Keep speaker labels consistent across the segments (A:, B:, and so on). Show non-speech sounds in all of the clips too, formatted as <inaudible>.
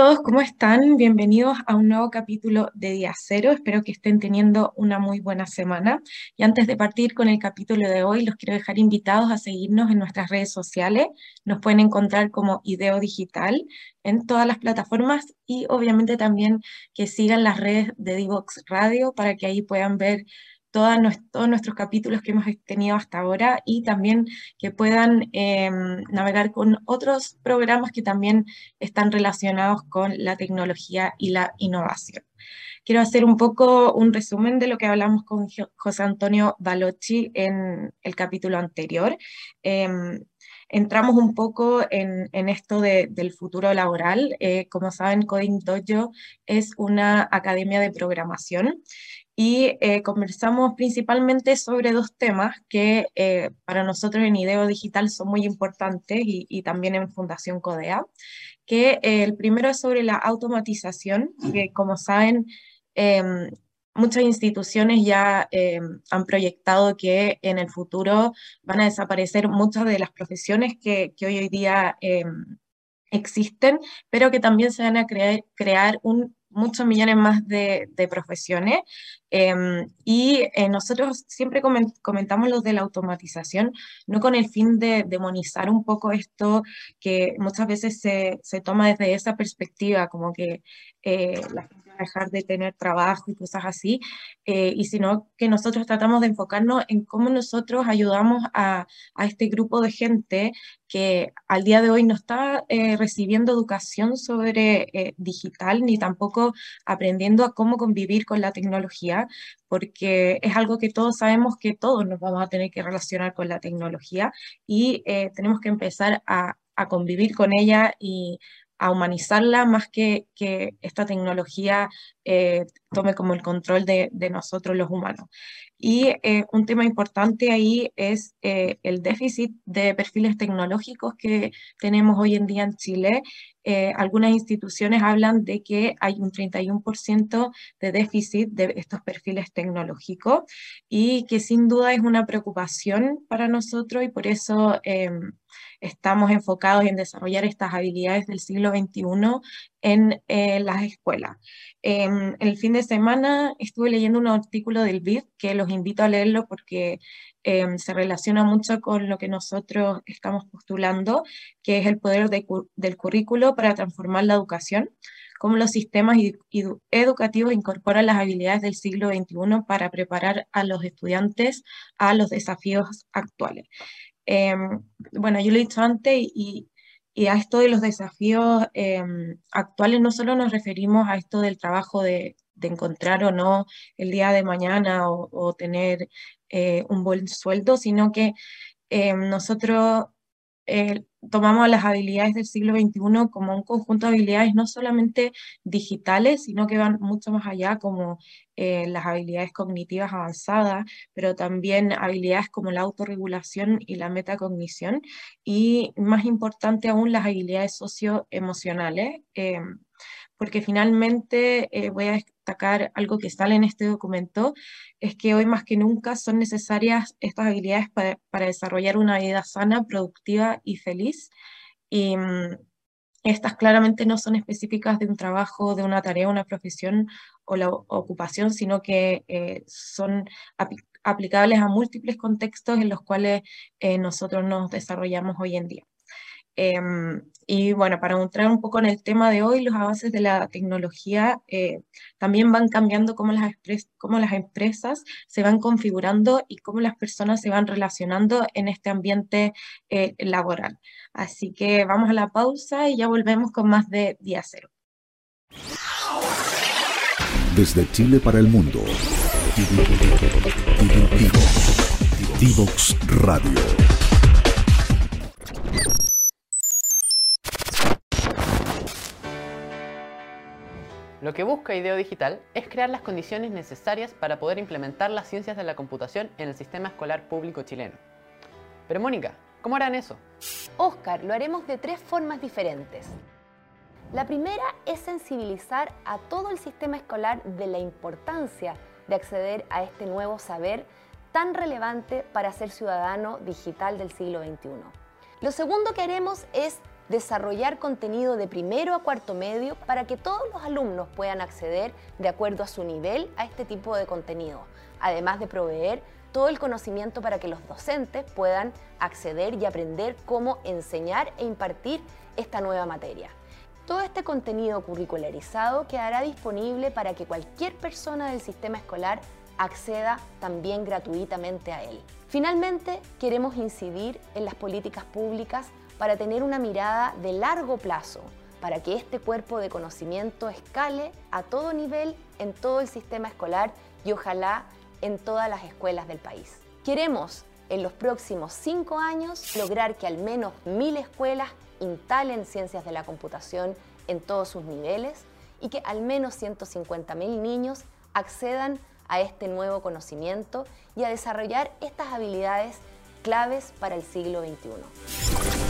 A: Todos, ¿cómo están? Bienvenidos a un nuevo capítulo de Día Cero. Espero que estén teniendo una muy buena semana. Y antes de partir con el capítulo de hoy, los quiero dejar invitados a seguirnos en nuestras redes sociales. Nos pueden encontrar como Ideo Digital en todas las plataformas y obviamente también que sigan las redes de Divox Radio para que ahí puedan ver todos nuestros capítulos que hemos tenido hasta ahora y también que puedan em, navegar con otros programas que también están relacionados con la tecnología y la innovación. Quiero hacer un poco un resumen de lo que hablamos con José Antonio Balocci en el capítulo anterior. Em, entramos un poco en, esto del futuro laboral. Eh, como saben, Coding Dojo es una academia de programación y eh, conversamos principalmente sobre dos temas que eh, para nosotros en IDEO Digital son muy importantes y, también en Fundación CODEA, que eh, el primero es sobre la automatización, que como saben, em, muchas instituciones ya em, han proyectado que en el futuro van a desaparecer muchas de las profesiones que, que hoy, día em, existen, pero que también se van a crear, crear un muchos millones más de, profesiones. Em, y eh, nosotros siempre comentamos lo de la automatización, no con el fin de demonizar un poco esto que muchas veces se, se toma desde esa perspectiva, como que eh, la gente va a dejar de tener trabajo y cosas así, eh, y sino que nosotros tratamos de enfocarnos en cómo nosotros ayudamos a, a este grupo de gente que al día de hoy no está eh, recibiendo educación sobre digital ni tampoco aprendiendo a cómo convivir con la tecnología, porque es algo que todos sabemos que todos nos vamos a tener que relacionar con la tecnología y tenemos que empezar a, convivir con ella y a humanizarla más que que esta tecnología eh, tome como el control de, nosotros los humanos. Y eh, un tema importante ahí es eh, el déficit de perfiles tecnológicos que tenemos hoy en día en Chile. Algunas instituciones hablan de que hay un 31% de déficit de estos perfiles tecnológicos y que sin duda es una preocupación para nosotros y por eso em, estamos enfocados en desarrollar estas habilidades del siglo XXI en eh, las escuelas. Em, el fin de semana estuve leyendo un artículo del BID que los invito a leerlo porque em, se relaciona mucho con lo que nosotros estamos postulando, que es el poder del currículo para transformar la educación cómo los sistemas educativos incorporan las habilidades del siglo XXI para preparar a los estudiantes a los desafíos actuales. Em, bueno, yo lo he dicho antes y, a esto de los desafíos em, actuales no solo nos referimos a esto del trabajo de, encontrar o no el día de mañana o, tener eh, un buen sueldo, sino que em, nosotros eh, tomamos las habilidades del siglo XXI como un conjunto de habilidades no solamente digitales, sino que van mucho más allá, como eh, las habilidades cognitivas avanzadas, pero también habilidades como la autorregulación y la metacognición, y más importante aún, las habilidades socioemocionales. Eh, porque finalmente eh, voy a destacar algo que sale en este documento, es que hoy más que nunca son necesarias estas habilidades para, desarrollar una vida sana, productiva y feliz. Y mm, estas claramente no son específicas de un trabajo, de una tarea, una profesión o la ocupación, sino que eh, son aplicables a múltiples contextos en los cuales eh, nosotros nos desarrollamos hoy en día. Em, y bueno, para entrar un poco en el tema de hoy, los avances de la tecnología eh, también van cambiando cómo las, cómo las empresas se van configurando y cómo las personas se van relacionando en este ambiente eh, laboral. Así que vamos a la pausa y ya volvemos con más de Día Cero.
B: Desde Chile para el mundo. Divox Radio.
C: Lo que busca IDEO Digital es crear las condiciones necesarias para poder implementar las ciencias de la computación en el sistema escolar público chileno. Pero Mónica, ¿cómo harán eso?
D: Oscar, lo haremos de tres formas diferentes. La primera es sensibilizar a todo el sistema escolar de la importancia de acceder a este nuevo saber tan relevante para ser ciudadano digital del siglo XXI. Lo segundo que haremos es desarrollar contenido de primero a cuarto medio para que todos los alumnos puedan acceder de acuerdo a su nivel a este tipo de contenido, además de proveer todo el conocimiento para que los docentes puedan acceder y aprender cómo enseñar e impartir esta nueva materia. Todo este contenido curricularizado quedará disponible para que cualquier persona del sistema escolar acceda también gratuitamente a él. Finalmente, queremos incidir en las políticas públicas para tener una mirada de largo plazo, para que este cuerpo de conocimiento escale a todo nivel en todo el sistema escolar y ojalá en todas las escuelas del país. Queremos en los próximos cinco años lograr que al menos mil escuelas instalen ciencias de la computación en todos sus niveles y que al menos 150.000 niños accedan a este nuevo conocimiento y a desarrollar estas habilidades claves para el siglo XXI.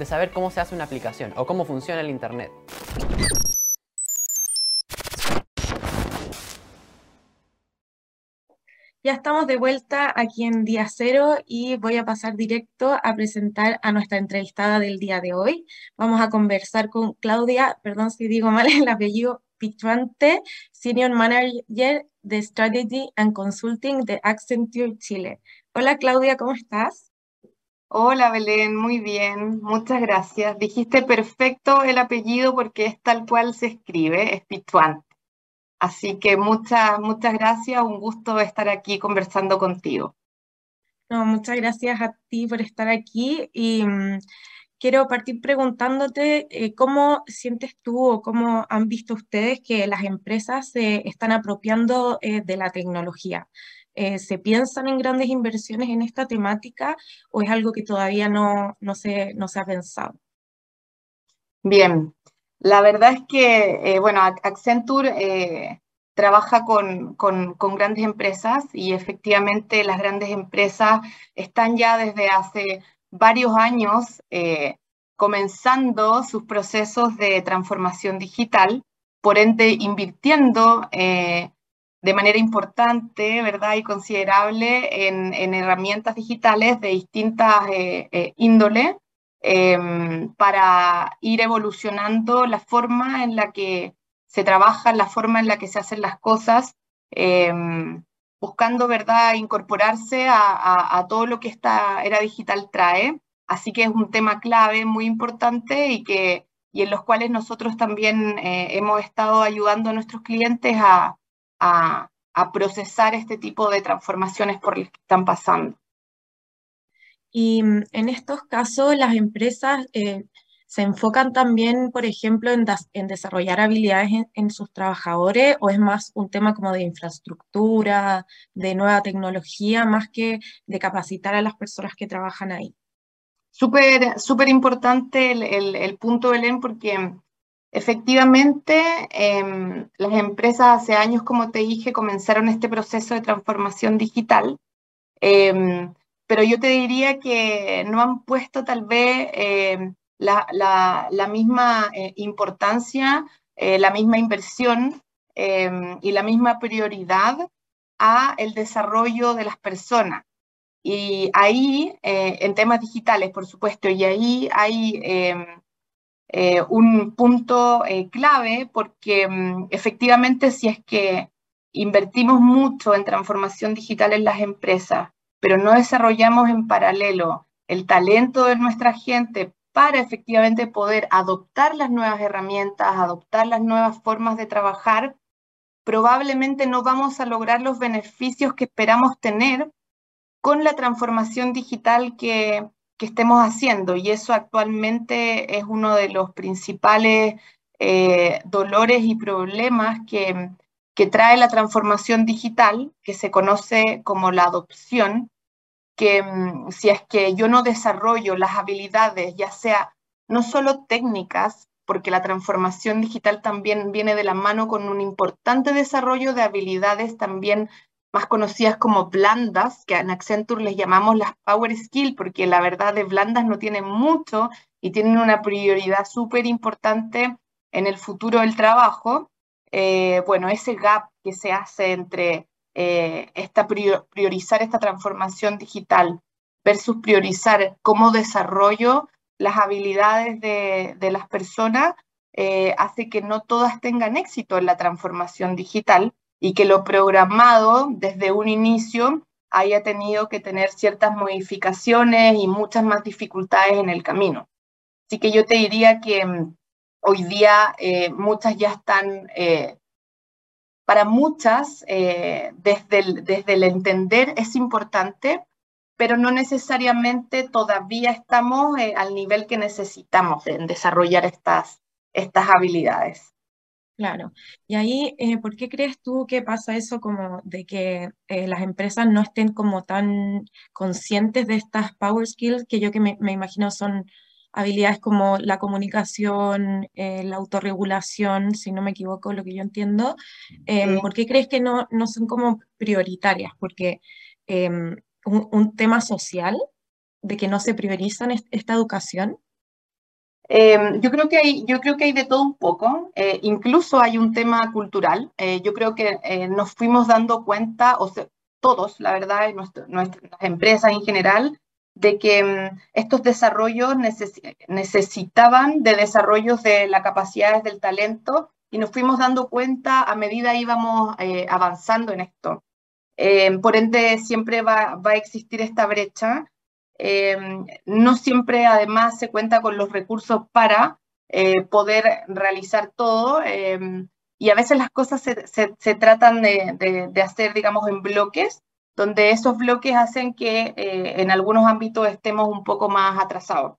C: de saber cómo se hace una aplicación o cómo funciona el Internet.
A: Ya estamos de vuelta aquí en Día Cero y voy a pasar directo a presentar a nuestra entrevistada del día de hoy. Vamos a conversar con Claudia, perdón si digo mal <laughs> el apellido, Pitruante, Senior Manager de Strategy and Consulting de Accenture Chile. Hola Claudia, ¿cómo estás?
E: Hola Belén, muy bien, muchas gracias. Dijiste perfecto el apellido porque es tal cual se escribe, es. Así que muchas, muchas gracias, un gusto estar aquí conversando contigo.
A: No, muchas gracias a ti por estar aquí y mm, quiero partir preguntándote eh, cómo sientes tú o cómo han visto ustedes que las empresas se están apropiando eh, de la tecnología. Eh, ¿se piensan en grandes inversiones en esta temática o es algo que todavía no, no, se, no se ha pensado?
E: Bien, la verdad es que, eh, bueno, Accenture eh, trabaja con, con, con, grandes empresas y efectivamente las grandes empresas están ya desde hace varios años comenzando sus procesos de transformación digital, por ende invirtiendo de manera importante, ¿verdad? Y considerable en, herramientas digitales de distintas eh, eh, índole em, para ir evolucionando la forma en la que se trabaja, la forma en la que se hacen las cosas, em, buscando, ¿verdad?, incorporarse a, todo lo que esta era digital trae. Así que es un tema clave, muy importante y que y en los cuales nosotros también eh, hemos estado ayudando a nuestros clientes a, a, procesar este tipo de transformaciones por las que están pasando.
A: Y mm, en estos casos, las empresas eh, se enfocan también, por ejemplo, en, en desarrollar habilidades en, sus trabajadores o es más un tema como de infraestructura, de nueva tecnología, más que de capacitar a las personas que trabajan ahí.
E: Súper, súper importante el, el, el, punto, Belén, porque Efectivamente, em, las empresas hace años, como te dije, comenzaron este proceso de transformación digital, em, pero yo te diría que no han puesto tal vez em, la, la, misma eh, importancia, eh, la misma inversión y la misma prioridad a el desarrollo de las personas. Y ahí, eh, en temas digitales, por supuesto, y ahí hay eh, un punto eh, clave porque mm, efectivamente si es que invertimos mucho en transformación digital en las empresas, pero no desarrollamos en paralelo el talento de nuestra gente para efectivamente poder adoptar las nuevas herramientas, adoptar las nuevas formas de trabajar, probablemente no vamos a lograr los beneficios que esperamos tener con la transformación digital que, que estemos haciendo y eso actualmente es uno de los principales eh, dolores y problemas que, que trae la transformación digital, que se conoce como la adopción, que mm, si es que yo no desarrollo las habilidades, ya sea no solo técnicas, porque la transformación digital también viene de la mano con un importante desarrollo de habilidades también más conocidas como blandas, que en Accenture les llamamos las power skills, porque la verdad de blandas no tienen mucho y tienen una prioridad súper importante en el futuro del trabajo. Eh, bueno, ese gap que se hace entre eh, esta priorizar esta transformación digital versus priorizar cómo desarrollo las habilidades de, las personas, eh, hace que no todas tengan éxito en la transformación digital y que lo programado desde un inicio haya tenido que tener ciertas modificaciones y muchas más dificultades en el camino. Así que yo te diría que mm, hoy día eh, muchas ya están, eh, para muchas, eh, desde, el, desde el entender es importante, pero no necesariamente todavía estamos al nivel que necesitamos en desarrollar estas, estas habilidades.
A: Claro. Y ahí, ¿por qué crees tú que pasa eso como de que las empresas no estén como tan conscientes de estas power skills que yo que me imagino son habilidades como la comunicación, eh, la autorregulación, si no me equivoco, lo que yo entiendo. Em, ¿Por qué crees que no, no son como prioritarias? Porque em, un, tema social de que no se priorizan esta educación.
E: Em, yo, creo que hay, yo creo que hay de todo un poco, eh, incluso hay un tema cultural. Eh, yo creo que nos fuimos dando cuenta, o sea, todos, la verdad, nuestras empresas en general, de que mm, estos desarrollos necesitaban de desarrollos de las capacidades del talento y nos fuimos dando cuenta a medida íbamos eh, avanzando en esto. Em, por ende, siempre va, a existir esta brecha. Em, no siempre, además, se cuenta con los recursos para eh, poder realizar todo. Em, y a veces las cosas se, tratan de, hacer, digamos, en bloques donde esos bloques hacen que eh, en algunos ámbitos estemos un poco más atrasados.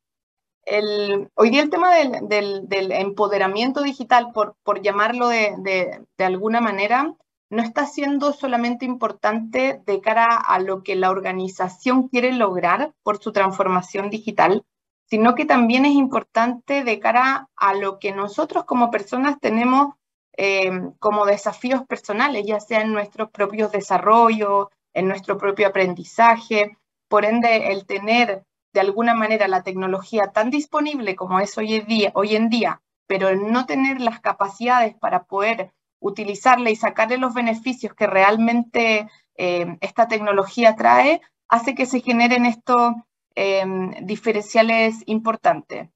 E: hoy día el tema del, empoderamiento digital, por, por llamarlo de, alguna manera, no está siendo solamente importante de cara a lo que la organización quiere lograr por su transformación digital, sino que también es importante de cara a lo que nosotros como personas tenemos eh, como desafíos personales, ya sea en nuestros propios desarrollos, en nuestro propio aprendizaje. Por ende, el tener de alguna manera la tecnología tan disponible como es hoy en día, hoy en día pero no tener las capacidades para poder utilizarla y sacarle los beneficios que realmente eh, esta tecnología trae, hace que se generen estos eh, diferenciales importantes.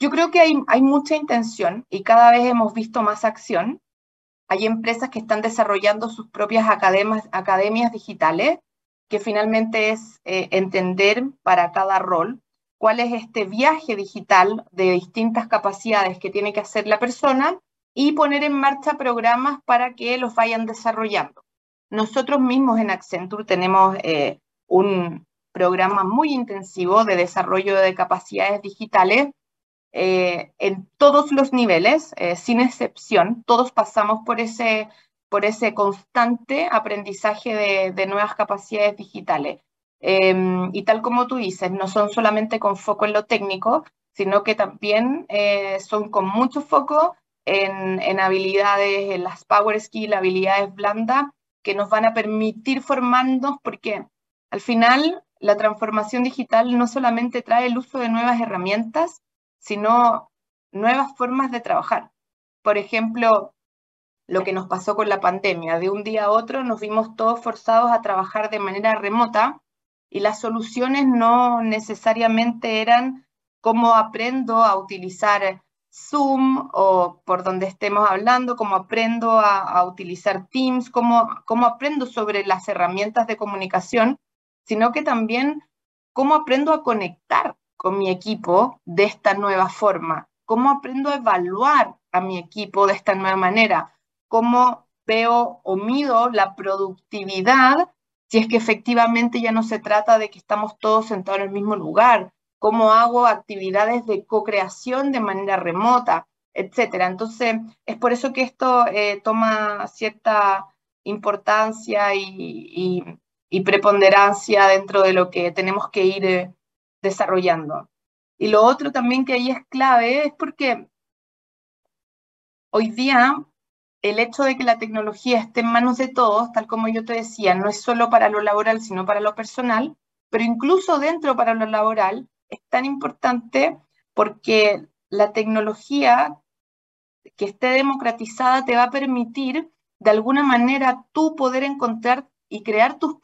E: Yo creo que hay, hay mucha intención y cada vez hemos visto más acción, hay empresas que están desarrollando sus propias academias, digitales, que finalmente es eh, entender para cada rol cuál es este viaje digital de distintas capacidades que tiene que hacer la persona y poner en marcha programas para que los vayan desarrollando. Nosotros mismos en Accenture tenemos eh, un programa muy intensivo de desarrollo de capacidades digitales eh, en todos los niveles, eh, sin excepción, todos pasamos por ese, por ese constante aprendizaje de, nuevas capacidades digitales. Em, y tal como tú dices, no son solamente con foco en lo técnico, sino que también son con mucho foco en, habilidades, en las power skills, habilidades blandas, que nos van a permitir formarnos, porque al final la transformación digital no solamente trae el uso de nuevas herramientas, sino nuevas formas de trabajar. Por ejemplo, lo que nos pasó con la pandemia, de un día a otro nos vimos todos forzados a trabajar de manera remota y las soluciones no necesariamente eran cómo aprendo a utilizar Zoom o por donde estemos hablando, cómo aprendo a, utilizar Teams, cómo, cómo aprendo sobre las herramientas de comunicación, sino que también cómo aprendo a conectar con mi equipo de esta nueva forma? ¿Cómo aprendo a evaluar a mi equipo de esta nueva manera? ¿Cómo veo o mido la productividad si es que efectivamente ya no se trata de que estamos todos sentados en el mismo lugar? ¿Cómo hago actividades de co-creación de manera remota? etcétera. Entonces, es por eso que esto eh, toma cierta importancia y, preponderancia dentro de lo que tenemos que ir eh, desarrollando. Y lo otro también que ahí es clave es porque hoy día el hecho de que la tecnología esté en manos de todos, tal como yo te decía, no es solo para lo laboral, sino para lo personal, pero incluso dentro para lo laboral es tan importante porque la tecnología que esté democratizada te va a permitir de alguna manera tú poder encontrar y crear tus,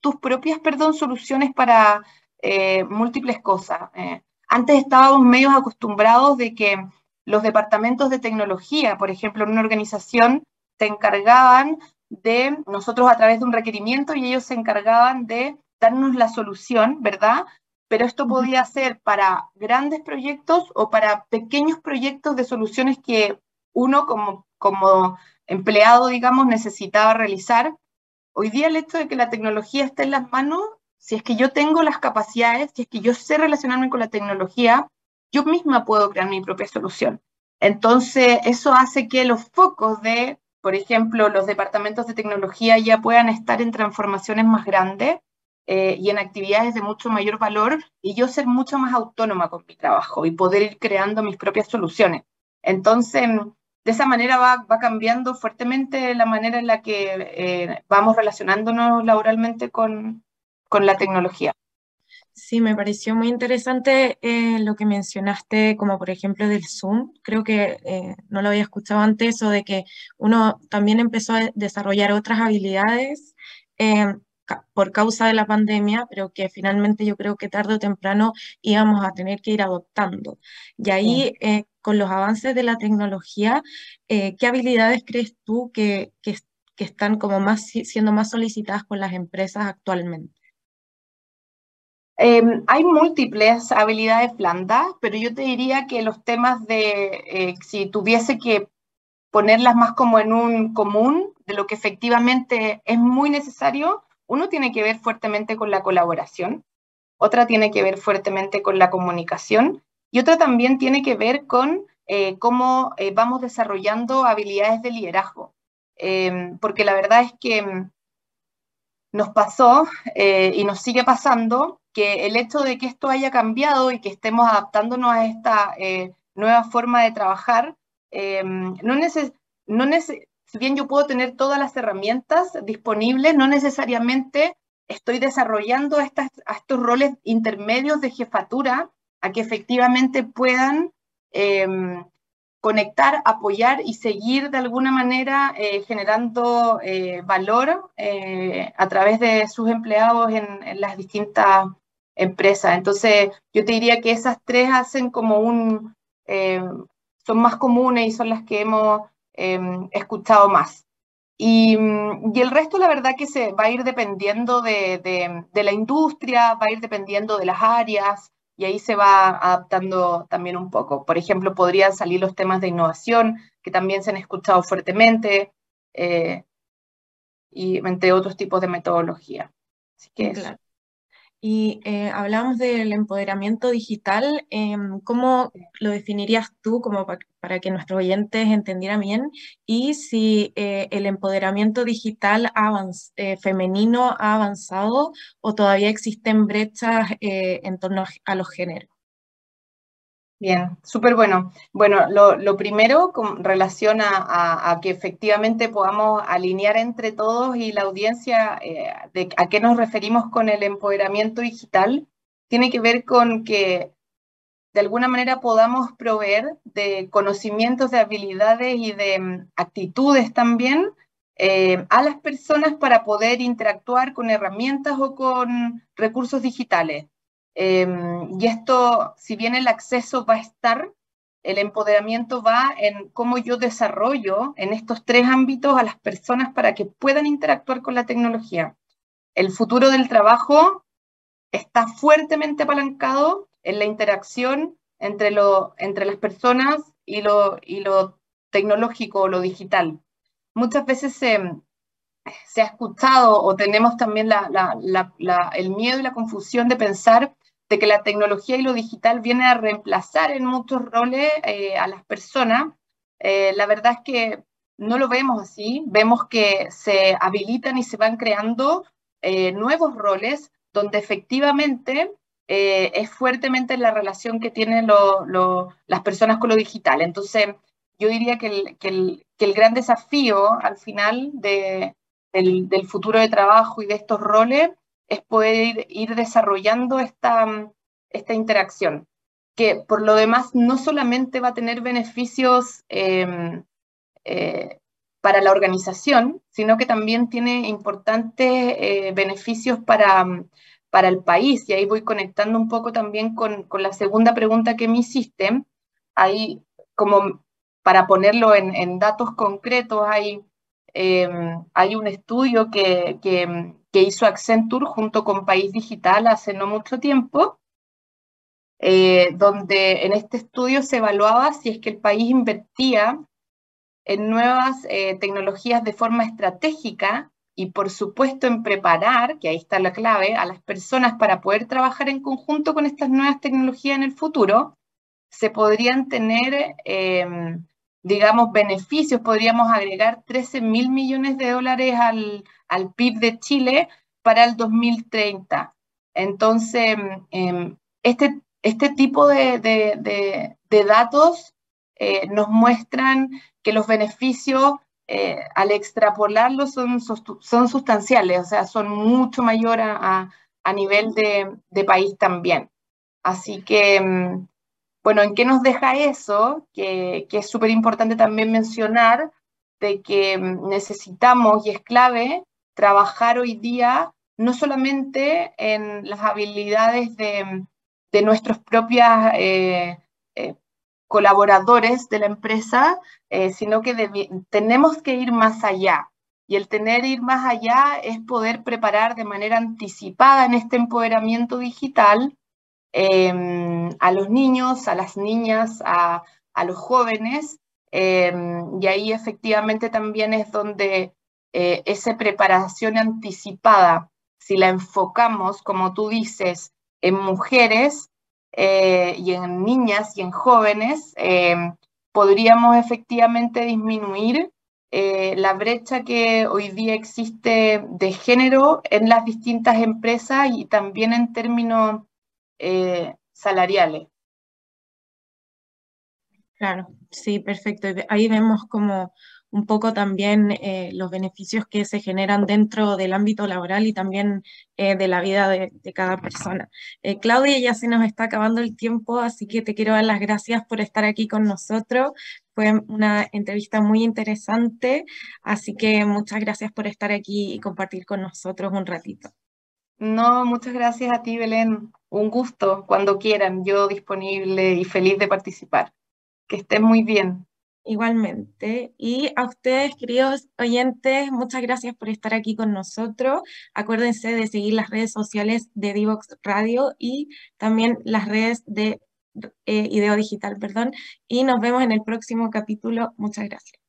E: tus propias perdón, soluciones para eh, múltiples cosas. Eh, antes estábamos medio acostumbrados de que los departamentos de tecnología, por ejemplo, en una organización, se encargaban de nosotros a través de un requerimiento y ellos se encargaban de darnos la solución, ¿verdad? Pero esto podía ser para grandes proyectos o para pequeños proyectos de soluciones que uno como, como empleado, digamos, necesitaba realizar. Hoy día el hecho de que la tecnología esté en las manos, si es que yo tengo las capacidades, si es que yo sé relacionarme con la tecnología, yo misma puedo crear mi propia solución. Entonces, eso hace que los focos de, por ejemplo, los departamentos de tecnología ya puedan estar en transformaciones más grandes eh, y en actividades de mucho mayor valor y yo ser mucho más autónoma con mi trabajo y poder ir creando mis propias soluciones. Entonces, de esa manera va, cambiando fuertemente la manera en la que eh, vamos relacionándonos laboralmente con, con, la tecnología.
A: Sí, me pareció muy interesante eh, lo que mencionaste, como por ejemplo del Zoom. Creo que eh, no lo había escuchado antes, o de que uno también empezó a desarrollar otras habilidades por causa de la pandemia, pero que finalmente yo creo que tarde o temprano íbamos a tener que ir adoptando. Y ahí, eh, con los avances de la tecnología, eh, ¿qué habilidades crees tú que, que, están como más, siendo más solicitadas por las empresas actualmente?
E: Em, hay múltiples habilidades blandas, pero yo te diría que los temas de, eh, si tuviese que ponerlas más como en un común, de lo que efectivamente es muy necesario, uno tiene que ver fuertemente con la colaboración, otra tiene que ver fuertemente con la comunicación y otra también tiene que ver con eh, cómo eh, vamos desarrollando habilidades de liderazgo. Em, porque la verdad es que mm, nos pasó eh, y nos sigue pasando que el hecho de que esto haya cambiado y que estemos adaptándonos a esta nueva forma de trabajar, em, no, neces no, si bien yo puedo tener todas las herramientas disponibles, no necesariamente estoy desarrollando estas, estos roles intermedios de jefatura a que efectivamente puedan em, conectar, apoyar y seguir de alguna manera eh, generando eh, valor eh, a través de sus empleados en, en, las distintas empresas. Entonces, yo te diría que esas tres hacen como un, son más comunes y son las que hemos Em, escuchado más. Y, y, el resto, la verdad, que se va a ir dependiendo de, de, la industria, va a ir dependiendo de las áreas, y ahí se va adaptando también un poco. Por ejemplo, podrían salir los temas de innovación, que también se han escuchado fuertemente, eh, y entre otros tipos de metodología. Así que claro.
A: Y eh, hablamos del empoderamiento digital. Em, ¿Cómo lo definirías tú como para que nuestros oyentes entendieran bien? Y si eh, el empoderamiento digital eh, femenino ha avanzado o todavía existen brechas en torno a los géneros.
E: Bien, súper bueno. Bueno, lo, primero con relación a, que efectivamente podamos alinear entre todos y la audiencia eh, a qué nos referimos con el empoderamiento digital, tiene que ver con que de alguna manera podamos proveer de conocimientos, de habilidades y de mm, actitudes también eh, a las personas para poder interactuar con herramientas o con recursos digitales. Em, y esto, si bien el acceso va a estar, el empoderamiento va en cómo yo desarrollo en estos tres ámbitos a las personas para que puedan interactuar con la tecnología. El futuro del trabajo está fuertemente apalancado en la interacción entre, lo, entre las personas y lo, y lo tecnológico o lo digital. Muchas veces se, se ha escuchado o tenemos también el miedo y la confusión de pensar de que la tecnología y lo digital vienen a reemplazar en muchos roles eh, a las personas. Eh, la verdad es que no lo vemos así, vemos que se habilitan y se van creando eh, nuevos roles donde efectivamente es fuertemente la relación que tienen las personas con lo digital. Entonces, yo diría que el, que el, gran desafío al final de, del, del, futuro de trabajo y de estos roles es poder ir, desarrollando esta, esta interacción, que por lo demás no solamente va a tener beneficios em, eh, para la organización, sino que también tiene importantes eh, beneficios para, para el país. Y ahí voy conectando un poco también con, con la segunda pregunta que me hiciste. Ahí, como para ponerlo en, en datos concretos, hay, em, hay un estudio que, que que hizo Accenture junto con País Digital hace no mucho tiempo, eh, donde en este estudio se evaluaba si es que el país invertía en nuevas eh, tecnologías de forma estratégica y por supuesto en preparar, que ahí está la clave, a las personas para poder trabajar en conjunto con estas nuevas tecnologías en el futuro, se podrían tener, em, digamos, beneficios, podríamos agregar 13 mil millones de dólares al, al PIB de Chile para el 2030. Entonces, em, este, este tipo de, datos eh, nos muestran que los beneficios eh, al extrapolarlos son, son sustanciales, o sea, son mucho mayor a, nivel de, país también. Así que, em, bueno, ¿en qué nos deja eso? Que, que es súper importante también mencionar de que em, necesitamos, y es clave, trabajar hoy día no solamente en las habilidades de, nuestros propios eh, eh, colaboradores de la empresa, eh, sino que tenemos que ir más allá. Y el tener ir más allá es poder preparar de manera anticipada en este empoderamiento digital em, a los niños, a las niñas, a, los jóvenes. Em, y ahí efectivamente también es donde eh, esa preparación anticipada, si la enfocamos, como tú dices, en mujeres eh, y en niñas y en jóvenes, eh, podríamos efectivamente disminuir la brecha que hoy día existe de género en las distintas empresas y también en términos salariales.
A: Claro, sí, perfecto. Ahí vemos como un poco también eh, los beneficios que se generan dentro del ámbito laboral y también eh, de la vida de, cada persona. Eh, Claudia, ya se nos está acabando el tiempo, así que te quiero dar las gracias por estar aquí con nosotros. Fue una entrevista muy interesante, así que muchas gracias por estar aquí y compartir con nosotros un ratito.
E: No, muchas gracias a ti, Belén. Un gusto, cuando quieran, yo disponible y feliz de participar. Que estén muy bien.
A: Igualmente. Y a ustedes, queridos oyentes, muchas gracias por estar aquí con nosotros. Acuérdense de seguir las redes sociales de Divox Radio y también las redes de eh, Ideo Digital, perdón. Y nos vemos en el próximo capítulo. Muchas gracias.